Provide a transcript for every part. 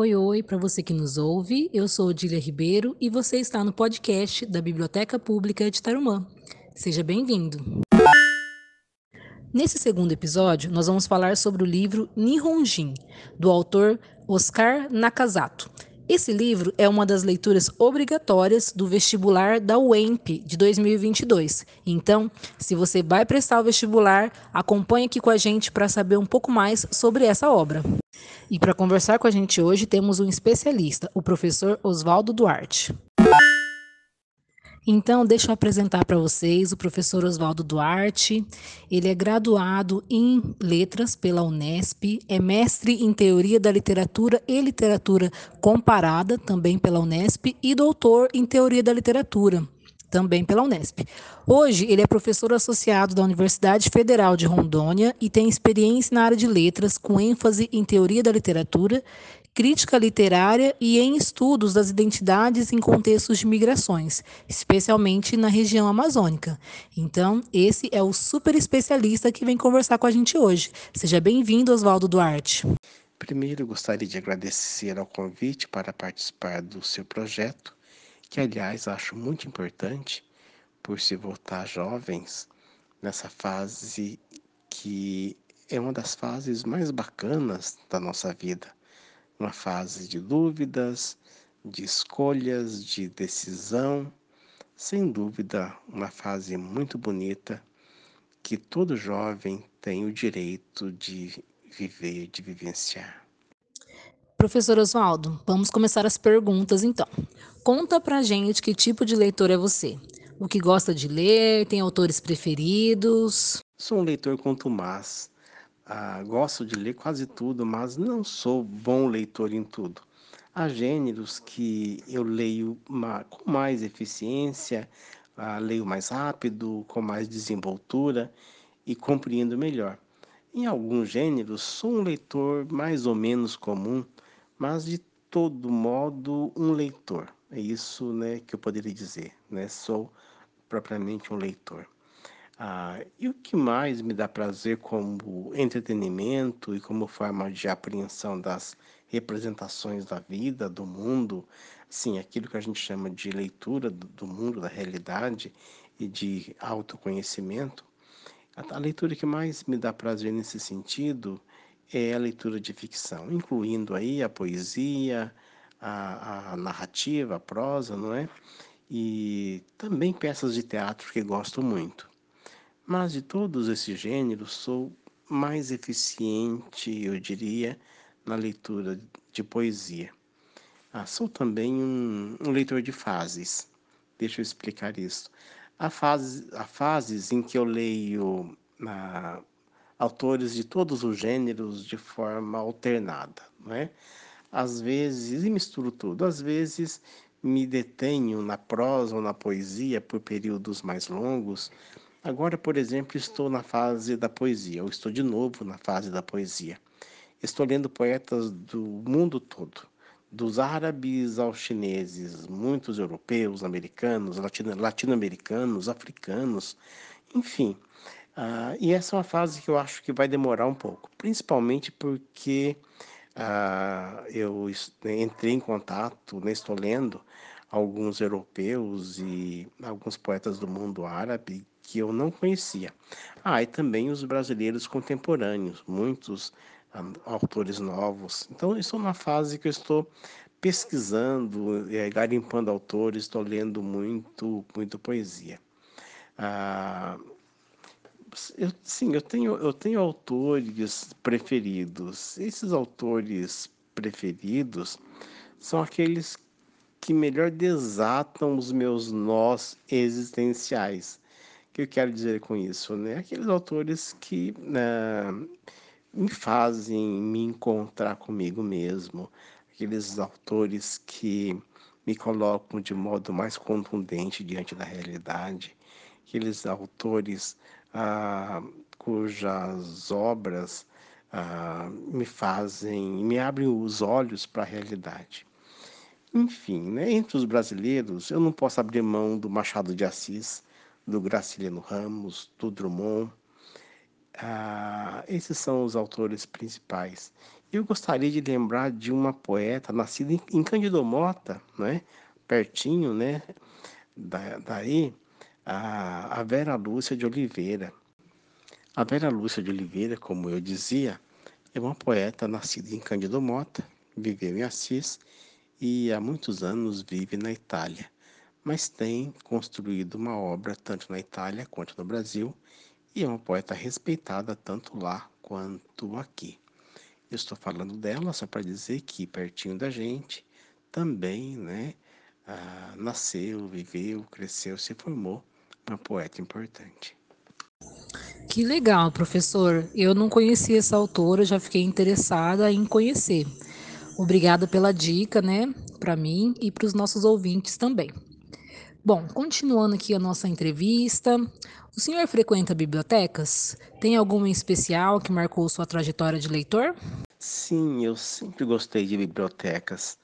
Oi, oi, para você que nos ouve, eu sou Odília Ribeiro e você está no podcast da Biblioteca Pública de Tarumã. Seja bem-vindo. Nesse segundo episódio, nós vamos falar sobre o livro Nihonjin, do autor Oscar Nakazato. Esse livro é uma das leituras obrigatórias do vestibular da UEMP de 2022. Então, se você vai prestar o vestibular, acompanhe aqui com a gente para saber um pouco mais sobre essa obra. E para conversar com a gente hoje, temos um especialista, o professor Oswaldo Duarte. Então, deixa eu apresentar para vocês o professor Oswaldo Duarte. Ele é graduado em Letras pela Unesp, é mestre em Teoria da Literatura e Literatura Comparada, também pela Unesp, e doutor em Teoria da Literatura, também pela Unesp. Hoje, ele é professor associado da Universidade Federal de Rondônia e tem experiência na área de letras, com ênfase em teoria da literatura crítica literária e em estudos das identidades em contextos de migrações, especialmente na região amazônica. Então, esse é o super especialista que vem conversar com a gente hoje. Seja bem-vindo, Oswaldo Duarte. Primeiro, gostaria de agradecer ao convite para participar do seu projeto, que, aliás, acho muito importante por se voltar jovens nessa fase que é uma das fases mais bacanas da nossa vida uma fase de dúvidas, de escolhas, de decisão, sem dúvida, uma fase muito bonita que todo jovem tem o direito de viver, de vivenciar. Professor Oswaldo, vamos começar as perguntas então. Conta pra gente que tipo de leitor é você. O que gosta de ler? Tem autores preferidos? Sou um leitor contumaz. Ah, gosto de ler quase tudo, mas não sou bom leitor em tudo. Há gêneros que eu leio com mais eficiência, ah, leio mais rápido, com mais desenvoltura e compreendo melhor. Em alguns gêneros, sou um leitor mais ou menos comum, mas de todo modo um leitor. É isso né, que eu poderia dizer. Né? Sou propriamente um leitor. Ah, e o que mais me dá prazer como entretenimento e como forma de apreensão das representações da vida, do mundo, sim, aquilo que a gente chama de leitura do mundo, da realidade e de autoconhecimento, a, a leitura que mais me dá prazer nesse sentido é a leitura de ficção, incluindo aí a poesia, a, a narrativa, a prosa, não é? E também peças de teatro que gosto muito. Mas de todos esses gêneros, sou mais eficiente, eu diria, na leitura de poesia. Ah, sou também um, um, leitor de fases. Deixa eu explicar isso. Há fases, há fases em que eu leio ah, autores de todos os gêneros de forma alternada, não é? Às vezes, e misturo tudo, às vezes me detenho na prosa ou na poesia por períodos mais longos, Agora, por exemplo, estou na fase da poesia, ou estou de novo na fase da poesia. Estou lendo poetas do mundo todo, dos árabes aos chineses, muitos europeus, americanos, latino-americanos, africanos, enfim. Uh, e essa é uma fase que eu acho que vai demorar um pouco, principalmente porque uh, eu entrei em contato, né, estou lendo alguns europeus e alguns poetas do mundo árabe que eu não conhecia. Ah, e também os brasileiros contemporâneos, muitos um, autores novos. Então, estou numa fase que eu estou pesquisando, é, garimpando autores, estou lendo muito, muito poesia. Ah, eu, sim, eu tenho, eu tenho autores preferidos. Esses autores preferidos são aqueles que melhor desatam os meus nós existenciais que eu quero dizer com isso? Né? Aqueles autores que né, me fazem me encontrar comigo mesmo, aqueles autores que me colocam de modo mais contundente diante da realidade, aqueles autores ah, cujas obras ah, me fazem, me abrem os olhos para a realidade. Enfim, né, entre os brasileiros, eu não posso abrir mão do Machado de Assis, do Graciliano Ramos, do Drummond. Ah, esses são os autores principais. Eu gostaria de lembrar de uma poeta nascida em Cândido Mota, né? pertinho, né? Da, daí, a, a Vera Lúcia de Oliveira. A Vera Lúcia de Oliveira, como eu dizia, é uma poeta nascida em Cândido Mota, viveu em Assis e há muitos anos vive na Itália, mas tem construído uma obra tanto na Itália quanto no Brasil e é uma poeta respeitada tanto lá quanto aqui. Eu estou falando dela só para dizer que pertinho da gente também, né, ah, nasceu, viveu, cresceu, se formou uma poeta importante. Que legal, professor. Eu não conhecia essa autora, já fiquei interessada em conhecer. Obrigada pela dica, né, para mim e para os nossos ouvintes também. Bom, continuando aqui a nossa entrevista, o senhor frequenta bibliotecas? Tem alguma em especial que marcou sua trajetória de leitor? Sim, eu sempre gostei de bibliotecas,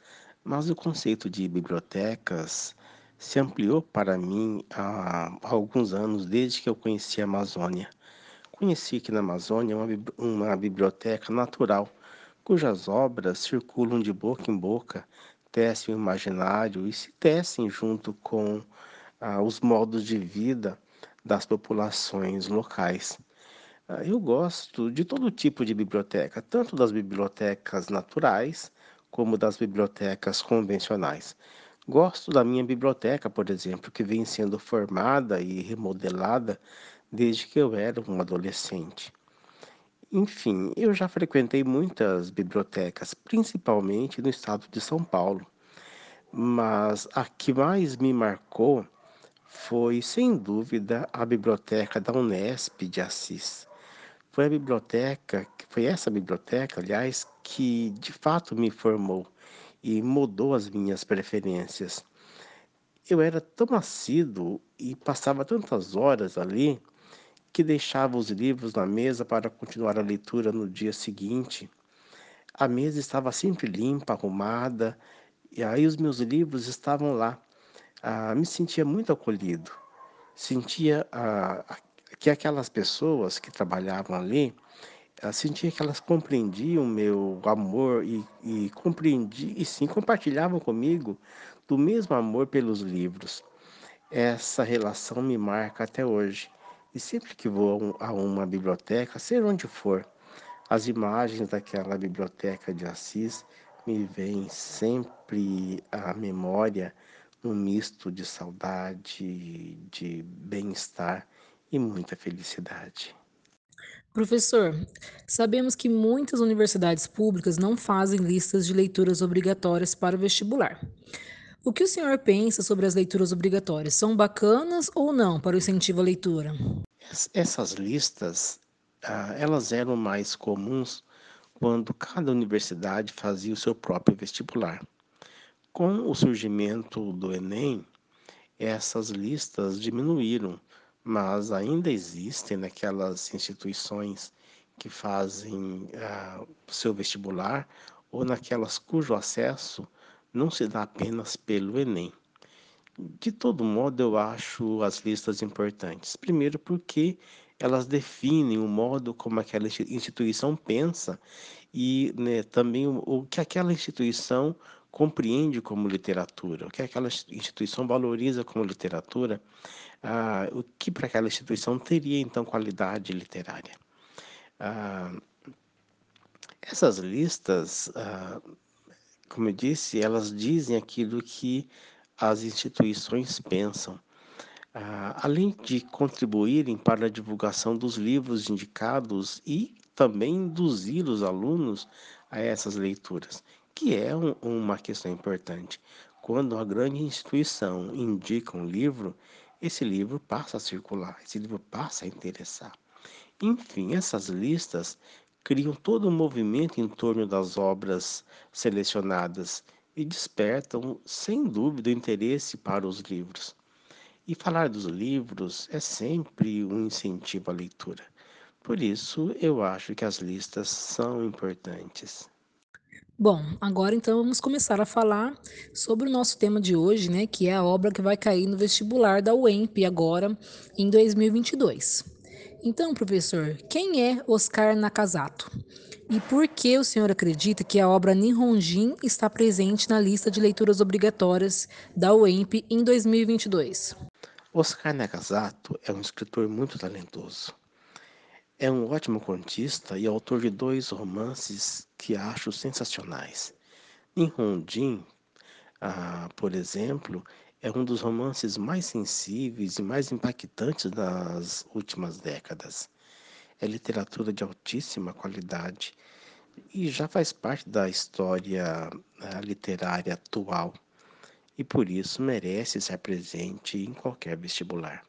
mas o conceito de bibliotecas se ampliou para mim há alguns anos, desde que eu conheci a Amazônia. Conheci que na Amazônia uma, uma biblioteca natural, cujas obras circulam de boca em boca, tecem o imaginário e se tecem junto com ah, os modos de vida das populações locais. Ah, eu gosto de todo tipo de biblioteca, tanto das bibliotecas naturais como das bibliotecas convencionais. Gosto da minha biblioteca, por exemplo, que vem sendo formada e remodelada desde que eu era um adolescente. Enfim, eu já frequentei muitas bibliotecas, principalmente no estado de São Paulo, mas a que mais me marcou foi, sem dúvida, a biblioteca da Unesp de Assis. Foi a biblioteca, foi essa biblioteca, aliás, que de fato me formou e mudou as minhas preferências. Eu era tão assíduo e passava tantas horas ali que deixava os livros na mesa para continuar a leitura no dia seguinte. A mesa estava sempre limpa, arrumada, e aí os meus livros estavam lá. Ah, me sentia muito acolhido. Sentia ah, que aquelas pessoas que trabalhavam ali, ah, sentia que elas compreendiam o meu amor e, e compreendiam, e sim, compartilhavam comigo do mesmo amor pelos livros. Essa relação me marca até hoje. E sempre que vou a uma biblioteca, seja onde for, as imagens daquela biblioteca de Assis me vêm sempre à memória um misto de saudade, de bem-estar e muita felicidade. Professor, sabemos que muitas universidades públicas não fazem listas de leituras obrigatórias para o vestibular. O que o senhor pensa sobre as leituras obrigatórias? São bacanas ou não para o incentivo à leitura? Essas listas, ah, elas eram mais comuns quando cada universidade fazia o seu próprio vestibular. Com o surgimento do Enem, essas listas diminuíram, mas ainda existem naquelas instituições que fazem o seu vestibular ou naquelas cujo acesso não se dá apenas pelo Enem. De todo modo, eu acho as listas importantes. Primeiro, porque elas definem o modo como aquela instituição pensa e né, também o, o, que aquela instituição compreende como literatura, o que aquela instituição valoriza como literatura, ah, o que para aquela instituição teria então qualidade literária. Ah, essas listas ah, como eu disse, elas dizem aquilo que as instituições pensam. Ah, além de contribuírem para a divulgação dos livros indicados e também induzir os alunos a essas leituras, que é um, uma questão importante. Quando uma grande instituição indica um livro, esse livro passa a circular, esse livro passa a interessar. Enfim, essas listas criam todo um movimento em torno das obras selecionadas e despertam, sem dúvida, interesse para os livros. E falar dos livros é sempre um incentivo à leitura. Por isso, eu acho que as listas são importantes. Bom, agora então vamos começar a falar sobre o nosso tema de hoje, né, que é a obra que vai cair no vestibular da UEMP agora em 2022. Então, professor, quem é Oscar Nakazato? E por que o senhor acredita que a obra Nihonjin está presente na lista de leituras obrigatórias da UEMP em 2022? Oscar Nakazato é um escritor muito talentoso. É um ótimo contista e autor de dois romances que acho sensacionais. Nihonjin, ah, por exemplo, é um dos romances mais sensíveis e mais impactantes das últimas décadas. É literatura de altíssima qualidade e já faz parte da história uh, literária atual e por isso merece ser presente em qualquer vestibular.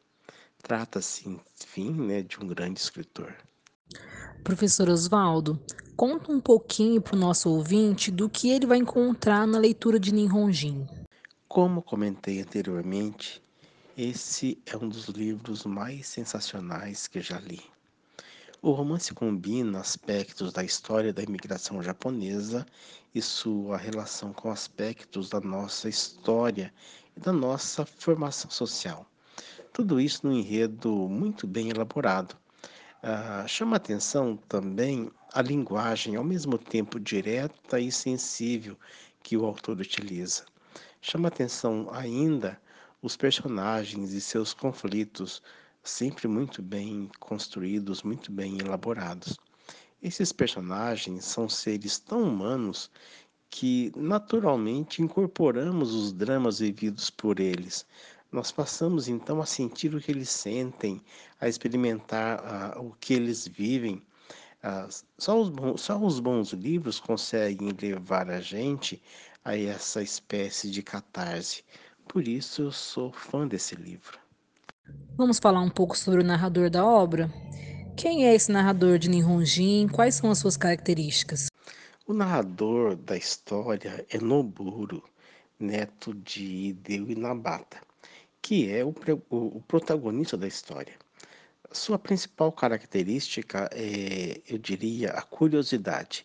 Trata-se, enfim, né, de um grande escritor. Professor Oswaldo, conta um pouquinho para o nosso ouvinte do que ele vai encontrar na leitura de Ninhonjin. Como comentei anteriormente, esse é um dos livros mais sensacionais que já li. O romance combina aspectos da história da imigração japonesa e sua relação com aspectos da nossa história e da nossa formação social. Tudo isso num enredo muito bem elaborado. Ah, chama atenção também a linguagem, ao mesmo tempo direta e sensível, que o autor utiliza. Chama atenção ainda os personagens e seus conflitos, sempre muito bem construídos, muito bem elaborados. Esses personagens são seres tão humanos que naturalmente incorporamos os dramas vividos por eles. Nós passamos então a sentir o que eles sentem, a experimentar uh, o que eles vivem. Uh, só, os bons, só os bons livros conseguem levar a gente a essa espécie de catarse. Por isso eu sou fã desse livro. Vamos falar um pouco sobre o narrador da obra? Quem é esse narrador de Nihonjin? Quais são as suas características? O narrador da história é Noburo, neto de Hideo Inabata, que é o, o, o protagonista da história. Sua principal característica é, eu diria, a curiosidade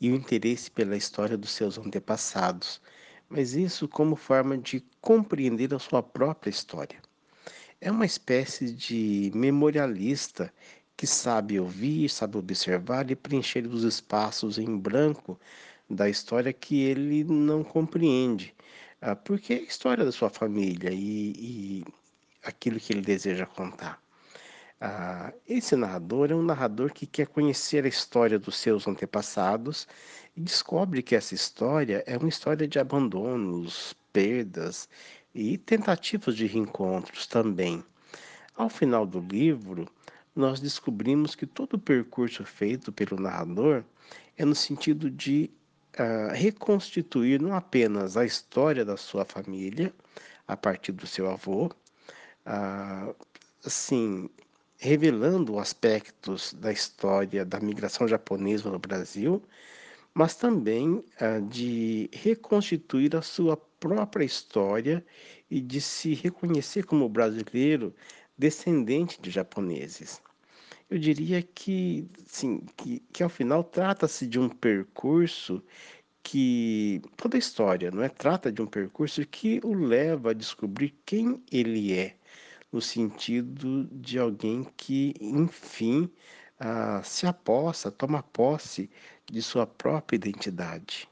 e o interesse pela história dos seus antepassados, mas isso como forma de compreender a sua própria história. É uma espécie de memorialista que sabe ouvir, sabe observar e preencher os espaços em branco da história que ele não compreende. Ah, porque é a história da sua família e, e aquilo que ele deseja contar. Ah, esse narrador é um narrador que quer conhecer a história dos seus antepassados e descobre que essa história é uma história de abandonos, perdas e tentativas de reencontros também. Ao final do livro, nós descobrimos que todo o percurso feito pelo narrador é no sentido de uh, reconstituir não apenas a história da sua família a partir do seu avô, uh, assim, revelando aspectos da história da migração japonesa no Brasil, mas também uh, de reconstituir a sua própria história e de se reconhecer como brasileiro descendente de japoneses. Eu diria que, sim, que, que ao final trata-se de um percurso que toda a história, não é? Trata de um percurso que o leva a descobrir quem ele é, no sentido de alguém que, enfim, ah, se aposta, toma posse de sua própria identidade.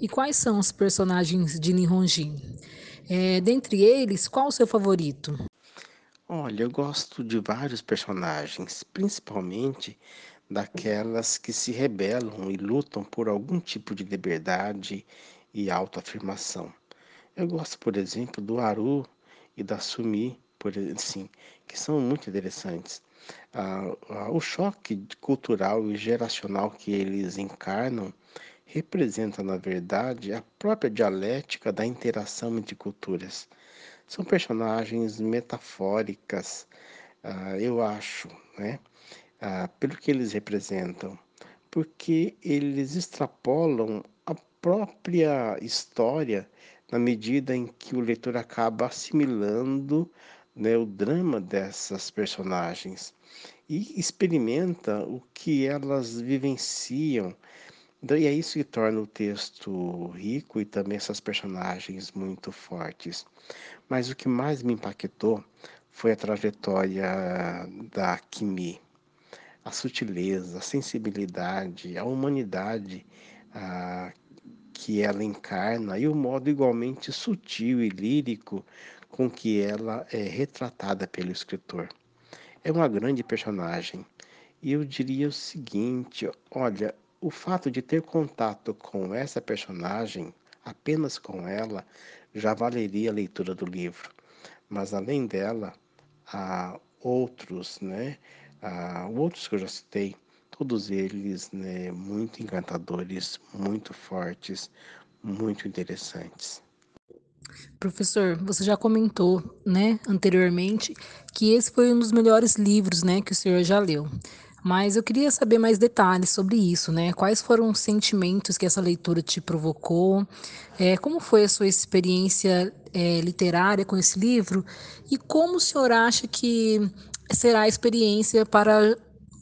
E quais são os personagens de Nihonjin? É, dentre eles, qual o seu favorito? Olha, eu gosto de vários personagens, principalmente daquelas que se rebelam e lutam por algum tipo de liberdade e autoafirmação. Eu gosto, por exemplo, do Aru e da Sumi, por assim, que são muito interessantes. Ah, ah, o choque cultural e geracional que eles encarnam representa, na verdade, a própria dialética da interação entre culturas. São personagens metafóricas, ah, eu acho, né? Ah, pelo que eles representam, porque eles extrapolam a própria história na medida em que o leitor acaba assimilando né, o drama dessas personagens e experimenta o que elas vivenciam. Então, e é isso que torna o texto rico e também essas personagens muito fortes. Mas o que mais me impactou foi a trajetória da Kimi. A sutileza, a sensibilidade, a humanidade que ela encarna e o modo igualmente sutil e lírico com que ela é retratada pelo escritor. É uma grande personagem. E eu diria o seguinte: olha, o fato de ter contato com essa personagem, apenas com ela, já valeria a leitura do livro. Mas além dela, há outros, né? Há outros que eu já citei, todos eles né, muito encantadores, muito fortes, muito interessantes. Professor, você já comentou, né, anteriormente, que esse foi um dos melhores livros, né, que o senhor já leu. Mas eu queria saber mais detalhes sobre isso, né? Quais foram os sentimentos que essa leitura te provocou? É, como foi a sua experiência é, literária com esse livro? E como o senhor acha que será a experiência para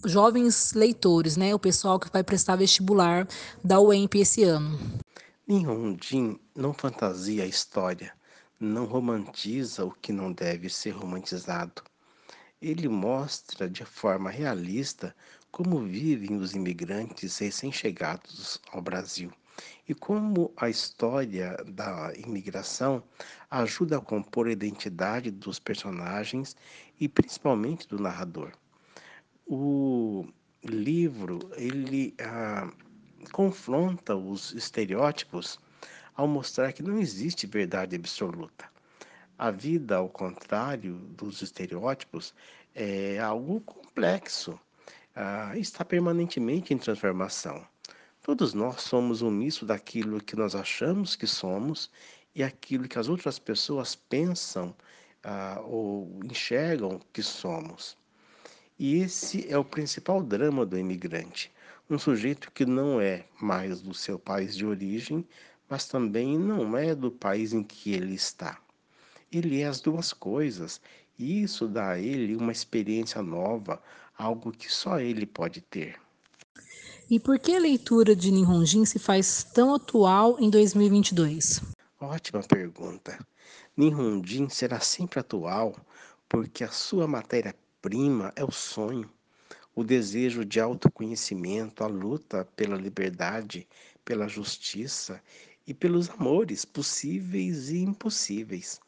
jovens leitores, né? O pessoal que vai prestar vestibular da UEMP esse ano? Ninhondim não fantasia a história, não romantiza o que não deve ser romantizado. Ele mostra de forma realista como vivem os imigrantes recém-chegados ao Brasil e como a história da imigração ajuda a compor a identidade dos personagens e principalmente do narrador. O livro ele ah, confronta os estereótipos ao mostrar que não existe verdade absoluta. A vida, ao contrário dos estereótipos, é algo complexo, ah, está permanentemente em transformação. Todos nós somos um misto daquilo que nós achamos que somos e aquilo que as outras pessoas pensam ah, ou enxergam que somos. E esse é o principal drama do imigrante um sujeito que não é mais do seu país de origem, mas também não é do país em que ele está. Ele é as duas coisas, e isso dá a ele uma experiência nova, algo que só ele pode ter. E por que a leitura de Nihonjin se faz tão atual em 2022? Ótima pergunta. Nihonjin será sempre atual porque a sua matéria-prima é o sonho o desejo de autoconhecimento, a luta pela liberdade, pela justiça e pelos amores possíveis e impossíveis.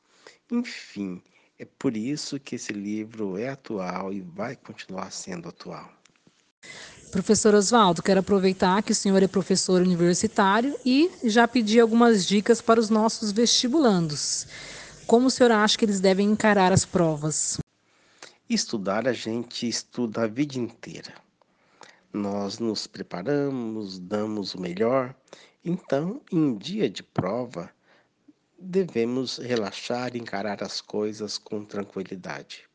Enfim, é por isso que esse livro é atual e vai continuar sendo atual. Professor Oswaldo, quero aproveitar que o senhor é professor universitário e já pedir algumas dicas para os nossos vestibulandos. Como o senhor acha que eles devem encarar as provas? Estudar a gente estuda a vida inteira. Nós nos preparamos, damos o melhor. Então, em dia de prova, devemos relaxar e encarar as coisas com tranquilidade.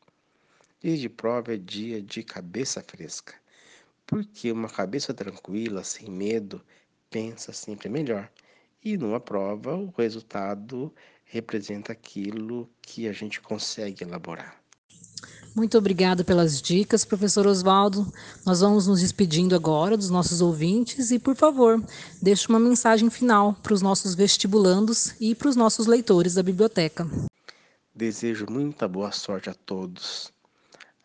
Dia de prova é dia de cabeça fresca, porque uma cabeça tranquila, sem medo, pensa sempre melhor. E numa prova, o resultado representa aquilo que a gente consegue elaborar. Muito obrigada pelas dicas, professor Oswaldo. Nós vamos nos despedindo agora dos nossos ouvintes e, por favor, deixe uma mensagem final para os nossos vestibulandos e para os nossos leitores da biblioteca. Desejo muita boa sorte a todos.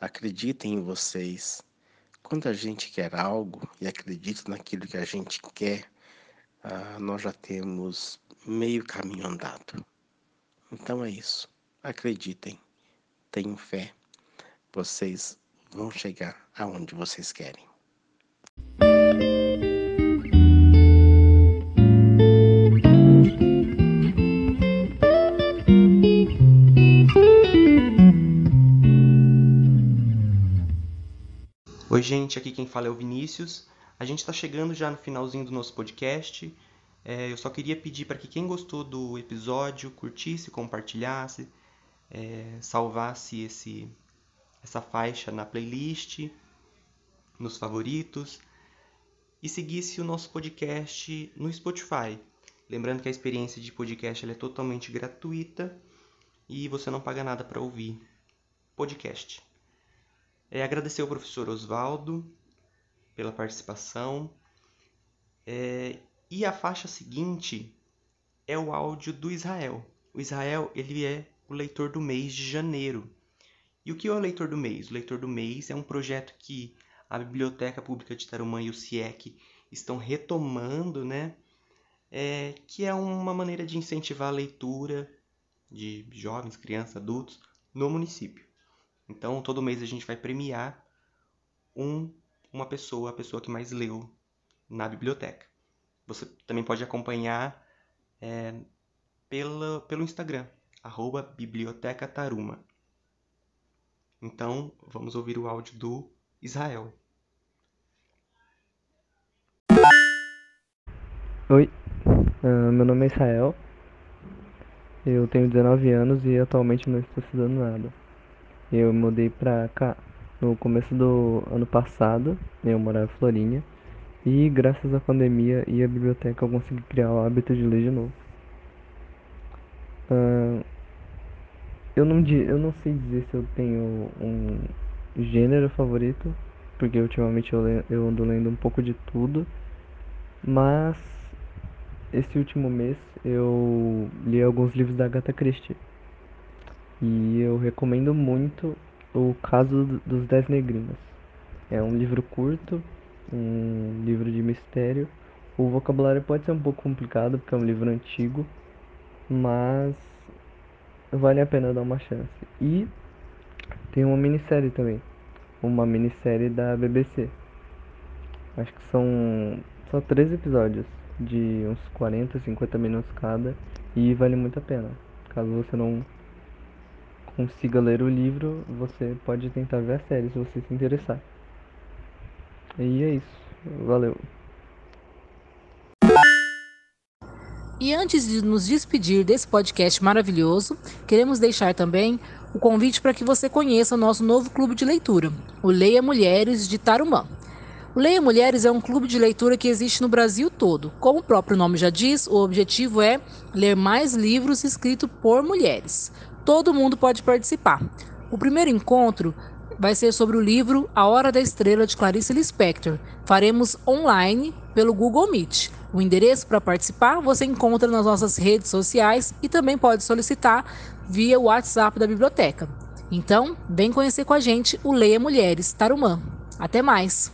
Acreditem em vocês. Quando a gente quer algo e acredita naquilo que a gente quer, ah, nós já temos meio caminho andado. Então é isso. Acreditem. Tenham fé vocês vão chegar aonde vocês querem. Oi, gente, aqui quem fala é o Vinícius. A gente está chegando já no finalzinho do nosso podcast. É, eu só queria pedir para que quem gostou do episódio curtisse, compartilhasse, é, salvasse esse essa faixa na playlist, nos favoritos e seguisse o nosso podcast no Spotify. Lembrando que a experiência de podcast é totalmente gratuita e você não paga nada para ouvir podcast. É, agradecer ao professor Oswaldo pela participação. É, e a faixa seguinte é o áudio do Israel. O Israel ele é o leitor do mês de janeiro. E o que é o Leitor do Mês? O Leitor do Mês é um projeto que a Biblioteca Pública de Tarumã e o CIEC estão retomando, né? É, que é uma maneira de incentivar a leitura de jovens, crianças, adultos no município. Então, todo mês a gente vai premiar um, uma pessoa, a pessoa que mais leu na biblioteca. Você também pode acompanhar é, pela, pelo Instagram, arroba Biblioteca Taruma. Então, vamos ouvir o áudio do Israel. Oi, uh, meu nome é Israel, eu tenho 19 anos e atualmente não estou estudando nada. Eu mudei pra cá no começo do ano passado, eu morava em Florinha, e graças à pandemia e à biblioteca eu consegui criar o hábito de ler de novo. Uh, eu, não, eu não sei dizer se eu tenho um gênero favorito, porque ultimamente eu, eu ando lendo um pouco de tudo, mas esse último mês eu li alguns livros da Agatha Christie. E eu recomendo muito O Caso dos Dez Negrinos. É um livro curto, um livro de mistério. O vocabulário pode ser um pouco complicado porque é um livro antigo, mas vale a pena dar uma chance. E tem uma minissérie também, uma minissérie da BBC. Acho que são só três episódios de uns 40, 50 minutos cada e vale muito a pena. Caso você não consiga ler o livro, você pode tentar ver a série se você se interessar. E é isso. Valeu. E antes de nos despedir desse podcast maravilhoso, queremos deixar também o convite para que você conheça o nosso novo clube de leitura, o Leia Mulheres de Tarumã. O Leia Mulheres é um clube de leitura que existe no Brasil todo. Como o próprio nome já diz, o objetivo é ler mais livros escritos por mulheres. Todo mundo pode participar. O primeiro encontro vai ser sobre o livro A Hora da Estrela de Clarice Lispector. Faremos online pelo Google Meet. O endereço para participar você encontra nas nossas redes sociais e também pode solicitar via o WhatsApp da biblioteca. Então, vem conhecer com a gente o Leia Mulheres Tarumã. Até mais!